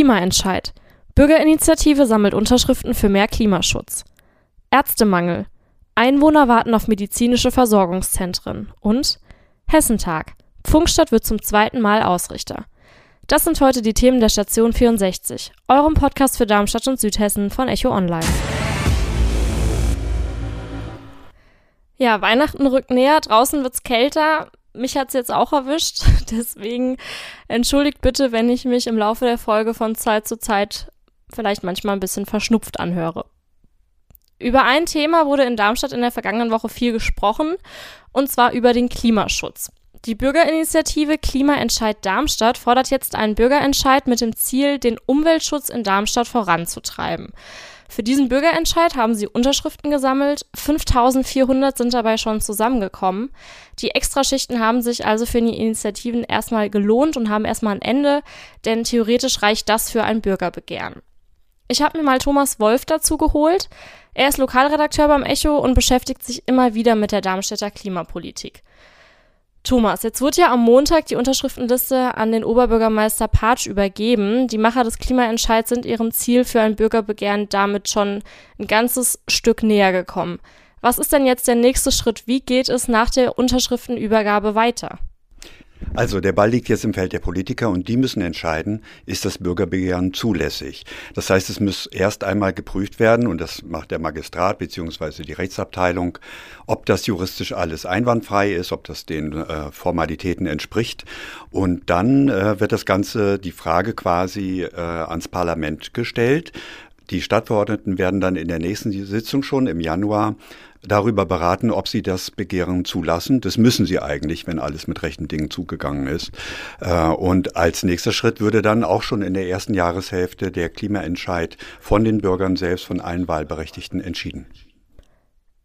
Klimaentscheid. Bürgerinitiative sammelt Unterschriften für mehr Klimaschutz. Ärztemangel. Einwohner warten auf medizinische Versorgungszentren. Und Hessentag. Funkstadt wird zum zweiten Mal Ausrichter. Das sind heute die Themen der Station 64, eurem Podcast für Darmstadt und Südhessen von Echo Online. Ja, Weihnachten rückt näher, draußen wird's kälter. Mich hat's jetzt auch erwischt, deswegen entschuldigt bitte, wenn ich mich im Laufe der Folge von Zeit zu Zeit vielleicht manchmal ein bisschen verschnupft anhöre. Über ein Thema wurde in Darmstadt in der vergangenen Woche viel gesprochen, und zwar über den Klimaschutz. Die Bürgerinitiative Klimaentscheid Darmstadt fordert jetzt einen Bürgerentscheid mit dem Ziel, den Umweltschutz in Darmstadt voranzutreiben. Für diesen Bürgerentscheid haben sie Unterschriften gesammelt. 5400 sind dabei schon zusammengekommen. Die Extraschichten haben sich also für die Initiativen erstmal gelohnt und haben erstmal ein Ende, denn theoretisch reicht das für ein Bürgerbegehren. Ich habe mir mal Thomas Wolf dazu geholt. Er ist Lokalredakteur beim Echo und beschäftigt sich immer wieder mit der Darmstädter Klimapolitik. Thomas, jetzt wurde ja am Montag die Unterschriftenliste an den Oberbürgermeister Patsch übergeben. Die Macher des Klimaentscheids sind ihrem Ziel für ein Bürgerbegehren damit schon ein ganzes Stück näher gekommen. Was ist denn jetzt der nächste Schritt? Wie geht es nach der Unterschriftenübergabe weiter? Also der Ball liegt jetzt im Feld der Politiker und die müssen entscheiden, ist das Bürgerbegehren zulässig. Das heißt, es muss erst einmal geprüft werden und das macht der Magistrat beziehungsweise die Rechtsabteilung, ob das juristisch alles einwandfrei ist, ob das den äh, Formalitäten entspricht. Und dann äh, wird das Ganze, die Frage quasi äh, ans Parlament gestellt. Die Stadtverordneten werden dann in der nächsten Sitzung schon im Januar darüber beraten, ob sie das Begehren zulassen. Das müssen sie eigentlich, wenn alles mit rechten Dingen zugegangen ist. Äh, und als nächster Schritt würde dann auch schon in der ersten Jahreshälfte der Klimaentscheid von den Bürgern selbst, von allen Wahlberechtigten entschieden.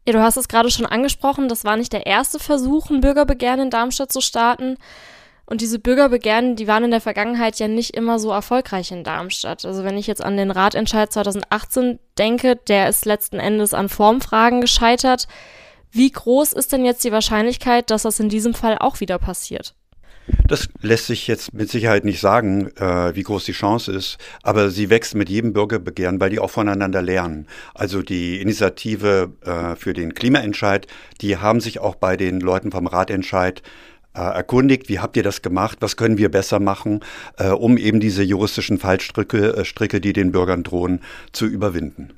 Ja, du hast es gerade schon angesprochen, das war nicht der erste Versuch, ein Bürgerbegehren in Darmstadt zu starten. Und diese Bürgerbegehren, die waren in der Vergangenheit ja nicht immer so erfolgreich in Darmstadt. Also wenn ich jetzt an den Ratentscheid 2018 denke, der ist letzten Endes an Formfragen gescheitert. Wie groß ist denn jetzt die Wahrscheinlichkeit, dass das in diesem Fall auch wieder passiert? Das lässt sich jetzt mit Sicherheit nicht sagen, äh, wie groß die Chance ist, aber sie wächst mit jedem Bürgerbegehren, weil die auch voneinander lernen. Also die Initiative äh, für den Klimaentscheid, die haben sich auch bei den Leuten vom Ratentscheid erkundigt, wie habt ihr das gemacht, was können wir besser machen, äh, um eben diese juristischen Fallstricke, äh, Stricke, die den Bürgern drohen, zu überwinden.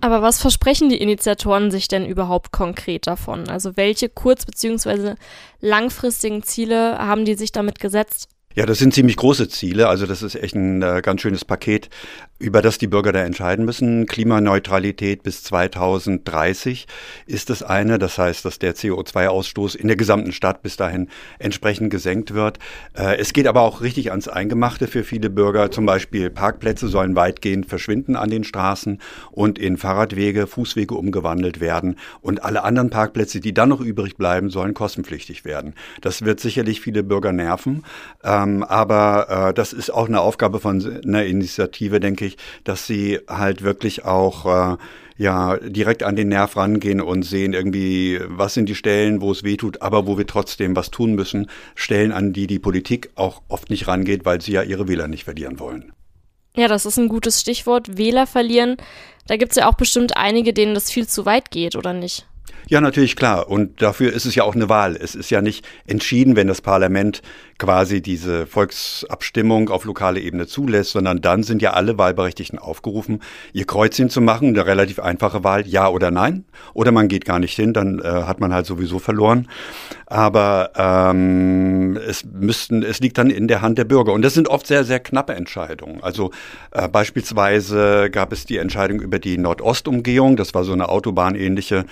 Aber was versprechen die Initiatoren sich denn überhaupt konkret davon? Also welche kurz- bzw. langfristigen Ziele haben die sich damit gesetzt? Ja, das sind ziemlich große Ziele. Also das ist echt ein äh, ganz schönes Paket, über das die Bürger da entscheiden müssen. Klimaneutralität bis 2030 ist das eine. Das heißt, dass der CO2-Ausstoß in der gesamten Stadt bis dahin entsprechend gesenkt wird. Äh, es geht aber auch richtig ans Eingemachte für viele Bürger. Zum Beispiel Parkplätze sollen weitgehend verschwinden an den Straßen und in Fahrradwege, Fußwege umgewandelt werden. Und alle anderen Parkplätze, die dann noch übrig bleiben, sollen kostenpflichtig werden. Das wird sicherlich viele Bürger nerven. Ähm, ähm, aber äh, das ist auch eine Aufgabe von einer Initiative, denke ich, dass sie halt wirklich auch äh, ja direkt an den Nerv rangehen und sehen irgendwie, was sind die Stellen, wo es weh tut, aber wo wir trotzdem was tun müssen. Stellen, an die die Politik auch oft nicht rangeht, weil sie ja ihre Wähler nicht verlieren wollen. Ja, das ist ein gutes Stichwort. Wähler verlieren. Da gibt es ja auch bestimmt einige, denen das viel zu weit geht, oder nicht? Ja, natürlich klar. Und dafür ist es ja auch eine Wahl. Es ist ja nicht entschieden, wenn das Parlament quasi diese Volksabstimmung auf lokaler Ebene zulässt, sondern dann sind ja alle Wahlberechtigten aufgerufen, ihr Kreuzchen zu machen, eine relativ einfache Wahl, ja oder nein. Oder man geht gar nicht hin, dann äh, hat man halt sowieso verloren. Aber ähm, es müssten, es liegt dann in der Hand der Bürger. Und das sind oft sehr, sehr knappe Entscheidungen. Also äh, beispielsweise gab es die Entscheidung über die Nordostumgehung. Das war so eine autobahnähnliche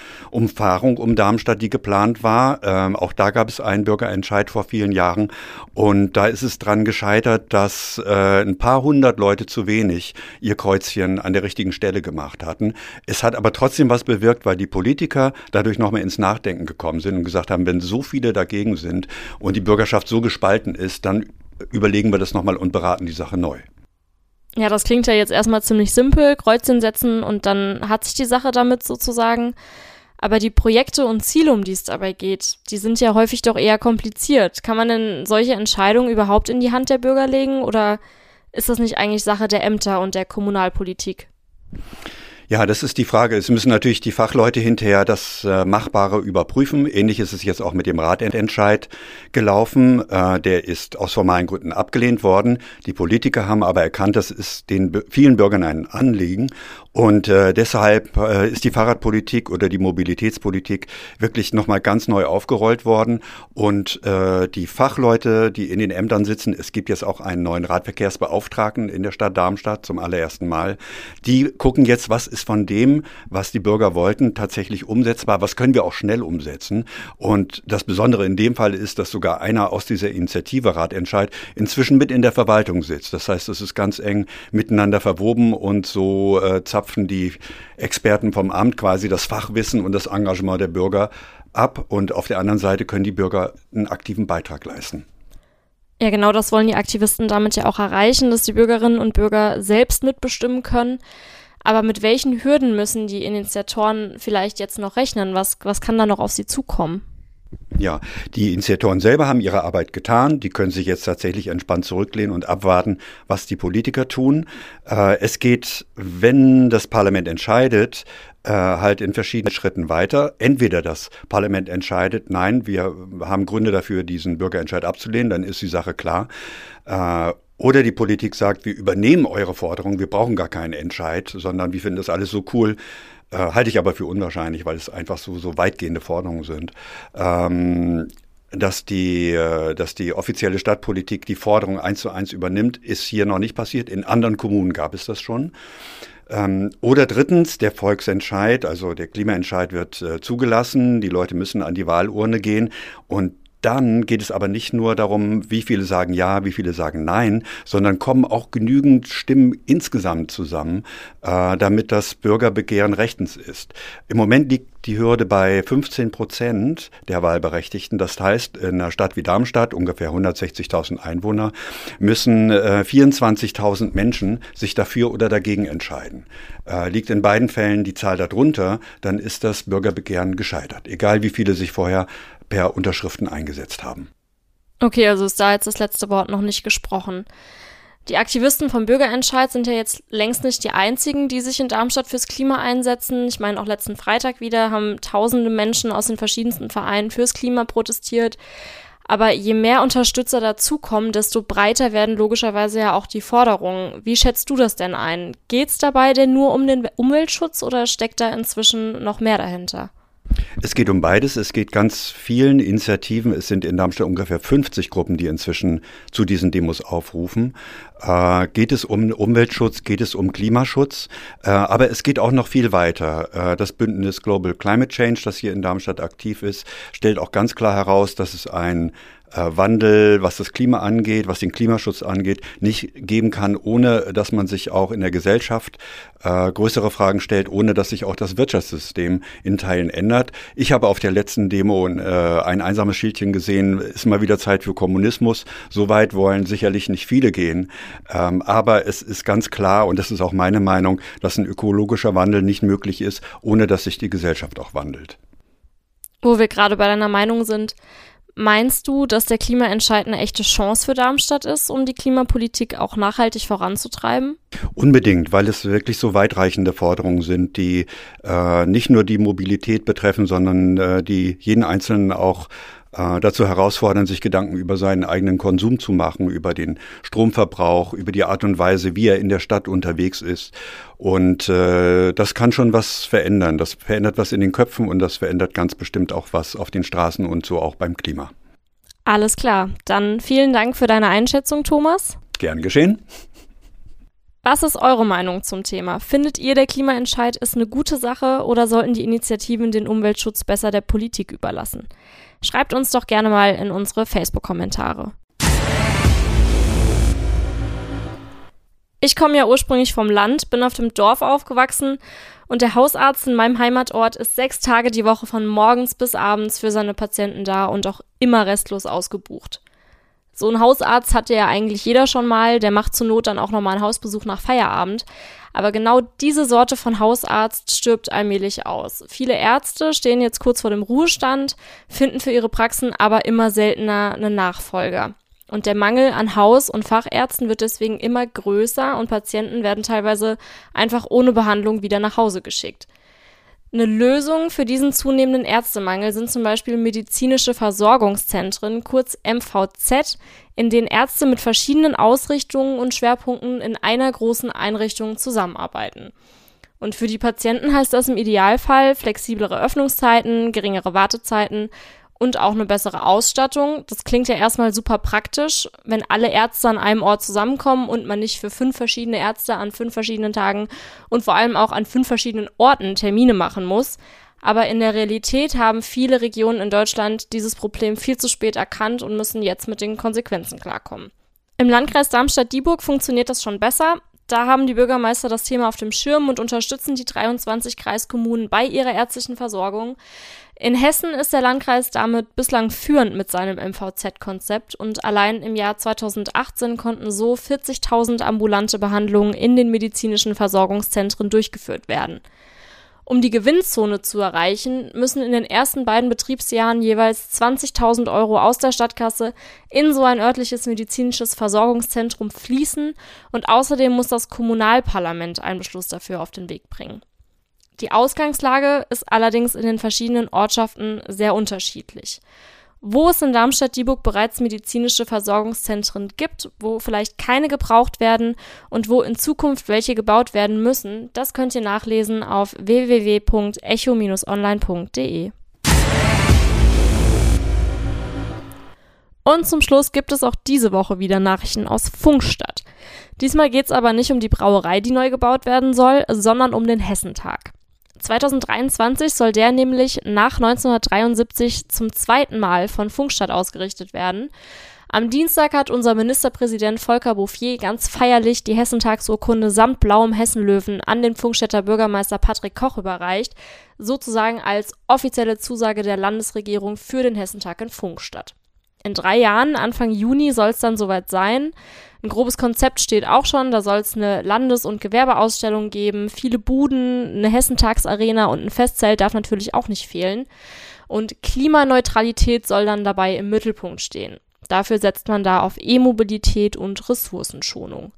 Umfahrung um Darmstadt, die geplant war. Ähm, auch da gab es einen Bürgerentscheid vor vielen Jahren. Und da ist es dran gescheitert, dass äh, ein paar hundert Leute zu wenig ihr Kreuzchen an der richtigen Stelle gemacht hatten. Es hat aber trotzdem was bewirkt, weil die Politiker dadurch nochmal ins Nachdenken gekommen sind und gesagt haben, wenn so viele dagegen sind und die Bürgerschaft so gespalten ist, dann überlegen wir das nochmal und beraten die Sache neu. Ja, das klingt ja jetzt erstmal ziemlich simpel, Kreuzchen setzen und dann hat sich die Sache damit sozusagen. Aber die Projekte und Ziele, um die es dabei geht, die sind ja häufig doch eher kompliziert. Kann man denn solche Entscheidungen überhaupt in die Hand der Bürger legen oder ist das nicht eigentlich Sache der Ämter und der Kommunalpolitik? Ja, das ist die Frage. Es müssen natürlich die Fachleute hinterher das äh, Machbare überprüfen. Ähnlich ist es jetzt auch mit dem Ratentscheid gelaufen. Äh, der ist aus formalen Gründen abgelehnt worden. Die Politiker haben aber erkannt, das ist den vielen Bürgern ein Anliegen und äh, deshalb äh, ist die Fahrradpolitik oder die Mobilitätspolitik wirklich nochmal ganz neu aufgerollt worden. Und äh, die Fachleute, die in den Ämtern sitzen, es gibt jetzt auch einen neuen Radverkehrsbeauftragten in der Stadt Darmstadt zum allerersten Mal, die gucken jetzt, was ist von dem, was die Bürger wollten, tatsächlich umsetzbar, was können wir auch schnell umsetzen. Und das Besondere in dem Fall ist, dass sogar einer aus dieser Initiative Ratentscheid inzwischen mit in der Verwaltung sitzt. Das heißt, es ist ganz eng miteinander verwoben und so äh, zapfen die Experten vom Amt quasi das Fachwissen und das Engagement der Bürger ab und auf der anderen Seite können die Bürger einen aktiven Beitrag leisten. Ja, genau das wollen die Aktivisten damit ja auch erreichen, dass die Bürgerinnen und Bürger selbst mitbestimmen können. Aber mit welchen Hürden müssen die Initiatoren vielleicht jetzt noch rechnen? Was, was kann da noch auf sie zukommen? Ja, die Initiatoren selber haben ihre Arbeit getan. Die können sich jetzt tatsächlich entspannt zurücklehnen und abwarten, was die Politiker tun. Äh, es geht, wenn das Parlament entscheidet, äh, halt in verschiedenen Schritten weiter. Entweder das Parlament entscheidet, nein, wir haben Gründe dafür, diesen Bürgerentscheid abzulehnen, dann ist die Sache klar. Äh, oder die Politik sagt, wir übernehmen eure Forderung, wir brauchen gar keinen Entscheid, sondern wir finden das alles so cool, äh, halte ich aber für unwahrscheinlich, weil es einfach so, so weitgehende Forderungen sind. Ähm, dass die, äh, dass die offizielle Stadtpolitik die Forderung eins zu eins übernimmt, ist hier noch nicht passiert. In anderen Kommunen gab es das schon. Ähm, oder drittens, der Volksentscheid, also der Klimaentscheid wird äh, zugelassen, die Leute müssen an die Wahlurne gehen und dann geht es aber nicht nur darum, wie viele sagen ja, wie viele sagen nein, sondern kommen auch genügend Stimmen insgesamt zusammen, äh, damit das Bürgerbegehren rechtens ist. Im Moment liegt die Hürde bei 15 Prozent der Wahlberechtigten. Das heißt, in einer Stadt wie Darmstadt, ungefähr 160.000 Einwohner, müssen äh, 24.000 Menschen sich dafür oder dagegen entscheiden. Äh, liegt in beiden Fällen die Zahl darunter, dann ist das Bürgerbegehren gescheitert. Egal wie viele sich vorher per Unterschriften eingesetzt haben. Okay, also ist da jetzt das letzte Wort noch nicht gesprochen. Die Aktivisten vom Bürgerentscheid sind ja jetzt längst nicht die einzigen, die sich in Darmstadt fürs Klima einsetzen. Ich meine, auch letzten Freitag wieder haben tausende Menschen aus den verschiedensten Vereinen fürs Klima protestiert. Aber je mehr Unterstützer dazukommen, desto breiter werden logischerweise ja auch die Forderungen. Wie schätzt du das denn ein? Geht es dabei denn nur um den Umweltschutz oder steckt da inzwischen noch mehr dahinter? Es geht um beides. Es geht ganz vielen Initiativen. Es sind in Darmstadt ungefähr 50 Gruppen, die inzwischen zu diesen Demos aufrufen. Äh, geht es um Umweltschutz, geht es um Klimaschutz, äh, aber es geht auch noch viel weiter. Äh, das Bündnis Global Climate Change, das hier in Darmstadt aktiv ist, stellt auch ganz klar heraus, dass es ein äh, Wandel, was das Klima angeht, was den Klimaschutz angeht, nicht geben kann, ohne dass man sich auch in der Gesellschaft äh, größere Fragen stellt, ohne dass sich auch das Wirtschaftssystem in Teilen ändert. Ich habe auf der letzten Demo äh, ein einsames Schildchen gesehen, ist mal wieder Zeit für Kommunismus. So weit wollen sicherlich nicht viele gehen. Ähm, aber es ist ganz klar, und das ist auch meine Meinung, dass ein ökologischer Wandel nicht möglich ist, ohne dass sich die Gesellschaft auch wandelt. Wo wir gerade bei deiner Meinung sind, Meinst du, dass der Klimaentscheid eine echte Chance für Darmstadt ist, um die Klimapolitik auch nachhaltig voranzutreiben? Unbedingt, weil es wirklich so weitreichende Forderungen sind, die äh, nicht nur die Mobilität betreffen, sondern äh, die jeden Einzelnen auch äh, dazu herausfordern, sich Gedanken über seinen eigenen Konsum zu machen, über den Stromverbrauch, über die Art und Weise, wie er in der Stadt unterwegs ist. Und äh, das kann schon was verändern. Das verändert was in den Köpfen und das verändert ganz bestimmt auch was auf den Straßen und so auch beim Klima. Alles klar. Dann vielen Dank für deine Einschätzung, Thomas. Gern geschehen. Was ist eure Meinung zum Thema? Findet ihr, der Klimaentscheid ist eine gute Sache oder sollten die Initiativen den Umweltschutz besser der Politik überlassen? Schreibt uns doch gerne mal in unsere Facebook-Kommentare. Ich komme ja ursprünglich vom Land, bin auf dem Dorf aufgewachsen und der Hausarzt in meinem Heimatort ist sechs Tage die Woche von morgens bis abends für seine Patienten da und auch immer restlos ausgebucht. So ein Hausarzt hatte ja eigentlich jeder schon mal, der macht zur Not dann auch nochmal einen Hausbesuch nach Feierabend. Aber genau diese Sorte von Hausarzt stirbt allmählich aus. Viele Ärzte stehen jetzt kurz vor dem Ruhestand, finden für ihre Praxen aber immer seltener einen Nachfolger. Und der Mangel an Haus- und Fachärzten wird deswegen immer größer und Patienten werden teilweise einfach ohne Behandlung wieder nach Hause geschickt. Eine Lösung für diesen zunehmenden Ärztemangel sind zum Beispiel medizinische Versorgungszentren, kurz MVZ, in denen Ärzte mit verschiedenen Ausrichtungen und Schwerpunkten in einer großen Einrichtung zusammenarbeiten. Und für die Patienten heißt das im Idealfall flexiblere Öffnungszeiten, geringere Wartezeiten und auch eine bessere Ausstattung. Das klingt ja erstmal super praktisch, wenn alle Ärzte an einem Ort zusammenkommen und man nicht für fünf verschiedene Ärzte an fünf verschiedenen Tagen und vor allem auch an fünf verschiedenen Orten Termine machen muss. Aber in der Realität haben viele Regionen in Deutschland dieses Problem viel zu spät erkannt und müssen jetzt mit den Konsequenzen klarkommen. Im Landkreis Darmstadt-Dieburg funktioniert das schon besser. Da haben die Bürgermeister das Thema auf dem Schirm und unterstützen die 23 Kreiskommunen bei ihrer ärztlichen Versorgung. In Hessen ist der Landkreis damit bislang führend mit seinem MVZ-Konzept und allein im Jahr 2018 konnten so 40.000 ambulante Behandlungen in den medizinischen Versorgungszentren durchgeführt werden. Um die Gewinnzone zu erreichen, müssen in den ersten beiden Betriebsjahren jeweils 20.000 Euro aus der Stadtkasse in so ein örtliches medizinisches Versorgungszentrum fließen und außerdem muss das Kommunalparlament einen Beschluss dafür auf den Weg bringen. Die Ausgangslage ist allerdings in den verschiedenen Ortschaften sehr unterschiedlich. Wo es in Darmstadt-Dieburg bereits medizinische Versorgungszentren gibt, wo vielleicht keine gebraucht werden und wo in Zukunft welche gebaut werden müssen, das könnt ihr nachlesen auf www.echo-online.de. Und zum Schluss gibt es auch diese Woche wieder Nachrichten aus Funkstadt. Diesmal geht es aber nicht um die Brauerei, die neu gebaut werden soll, sondern um den Hessentag. 2023 soll der nämlich nach 1973 zum zweiten Mal von Funkstadt ausgerichtet werden. Am Dienstag hat unser Ministerpräsident Volker Bouffier ganz feierlich die Hessentagsurkunde samt blauem Hessenlöwen an den Funkstädter Bürgermeister Patrick Koch überreicht, sozusagen als offizielle Zusage der Landesregierung für den Hessentag in Funkstadt. In drei Jahren, Anfang Juni, soll es dann soweit sein. Ein grobes Konzept steht auch schon. Da soll es eine Landes- und Gewerbeausstellung geben, viele Buden, eine Hessentagsarena und ein Festzelt darf natürlich auch nicht fehlen. Und Klimaneutralität soll dann dabei im Mittelpunkt stehen. Dafür setzt man da auf E-Mobilität und Ressourcenschonung.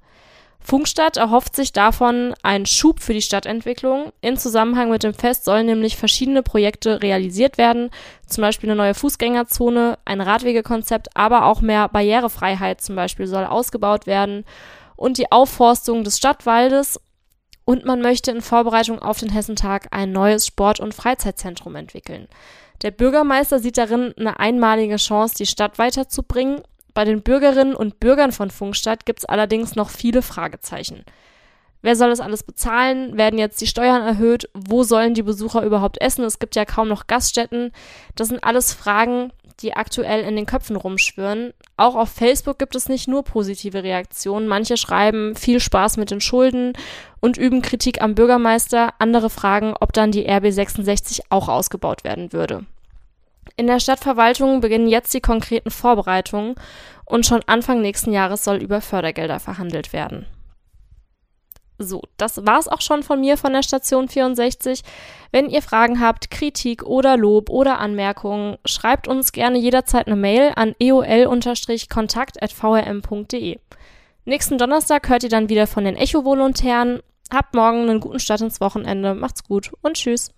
Funkstadt erhofft sich davon einen Schub für die Stadtentwicklung. In Zusammenhang mit dem Fest sollen nämlich verschiedene Projekte realisiert werden, zum Beispiel eine neue Fußgängerzone, ein Radwegekonzept, aber auch mehr Barrierefreiheit zum Beispiel soll ausgebaut werden und die Aufforstung des Stadtwaldes. Und man möchte in Vorbereitung auf den Hessentag ein neues Sport- und Freizeitzentrum entwickeln. Der Bürgermeister sieht darin eine einmalige Chance, die Stadt weiterzubringen bei den Bürgerinnen und Bürgern von Funkstadt gibt es allerdings noch viele Fragezeichen. Wer soll das alles bezahlen? Werden jetzt die Steuern erhöht? Wo sollen die Besucher überhaupt essen? Es gibt ja kaum noch Gaststätten. Das sind alles Fragen, die aktuell in den Köpfen rumschwirren. Auch auf Facebook gibt es nicht nur positive Reaktionen. Manche schreiben viel Spaß mit den Schulden und üben Kritik am Bürgermeister. Andere fragen, ob dann die RB66 auch ausgebaut werden würde. In der Stadtverwaltung beginnen jetzt die konkreten Vorbereitungen und schon Anfang nächsten Jahres soll über Fördergelder verhandelt werden. So, das war's auch schon von mir von der Station 64. Wenn ihr Fragen habt, Kritik oder Lob oder Anmerkungen, schreibt uns gerne jederzeit eine Mail an eol-kontakt.vrm.de. Nächsten Donnerstag hört ihr dann wieder von den Echo-Volontären. Habt morgen einen guten Start ins Wochenende. Macht's gut und tschüss.